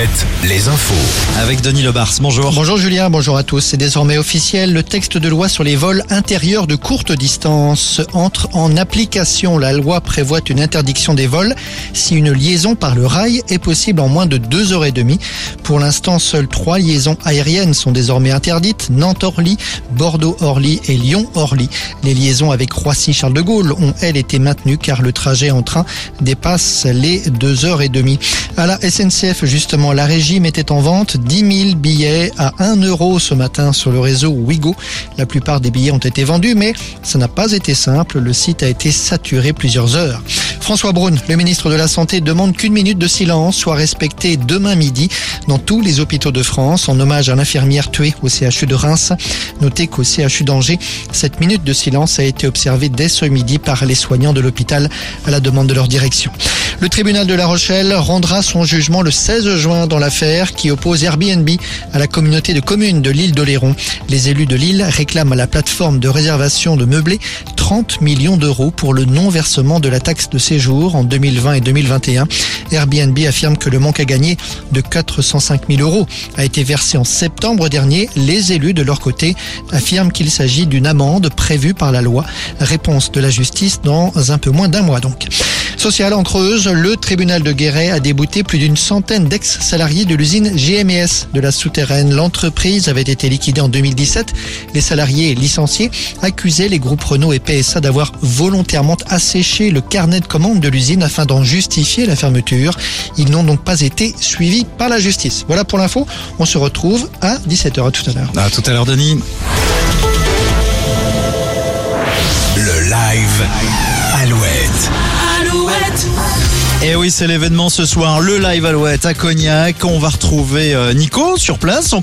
Alouette, les infos. Avec Denis Lebars, bonjour. Bonjour Julien, bonjour à tous. C'est désormais officiel, le texte de loi sur les vols intérieurs de courte distance entre en application. La loi prévoit une interdiction des vols si une liaison par le rail est possible en moins de deux heures et demie. Pour l'instant, seules trois liaisons aériennes sont désormais interdites. Nantes-Orly, Bordeaux-Orly et Lyon-Orly. Les liaisons avec Roissy-Charles de Gaulle ont, elles, été maintenues car le trajet en train dépasse les deux heures et demie. À la SNCF, justement, la régie mettait en vente 10 000 billets à 1 euro ce matin sur le réseau Wigo. La plupart des billets ont été vendus, mais ça n'a pas été simple. Le site a été saturé plusieurs heures. François Braun, le ministre de la Santé, demande qu'une minute de silence soit respectée demain midi dans tous les hôpitaux de France en hommage à l'infirmière tuée au CHU de Reims. Notez qu'au CHU d'Angers, cette minute de silence a été observée dès ce midi par les soignants de l'hôpital à la demande de leur direction. Le tribunal de La Rochelle rendra son jugement le 16 juin dans l'affaire qui oppose Airbnb à la communauté de communes de l'île d'Oléron. Les élus de l'île réclament à la plateforme de réservation de meublés 30 millions d'euros pour le non-versement de la taxe de séjour en 2020 et 2021. Airbnb affirme que le manque à gagner de 405 000 euros a été versé en septembre dernier. Les élus de leur côté affirment qu'il s'agit d'une amende prévue par la loi. Réponse de la justice dans un peu moins d'un mois donc. Social en Creuse, le tribunal de Guéret a débouté plus d'une centaine d'ex-salariés de l'usine GMS de la souterraine. L'entreprise avait été liquidée en 2017. Les salariés licenciés accusaient les groupes Renault et PSA d'avoir volontairement asséché le carnet de commande de l'usine afin d'en justifier la fermeture. Ils n'ont donc pas été suivis par la justice. Voilà pour l'info. On se retrouve à 17h. À tout à l'heure. À tout à l'heure, Denis. Et oui, c'est l'événement ce soir, le live Alouette à Cognac. On va retrouver euh, Nico sur place compagnie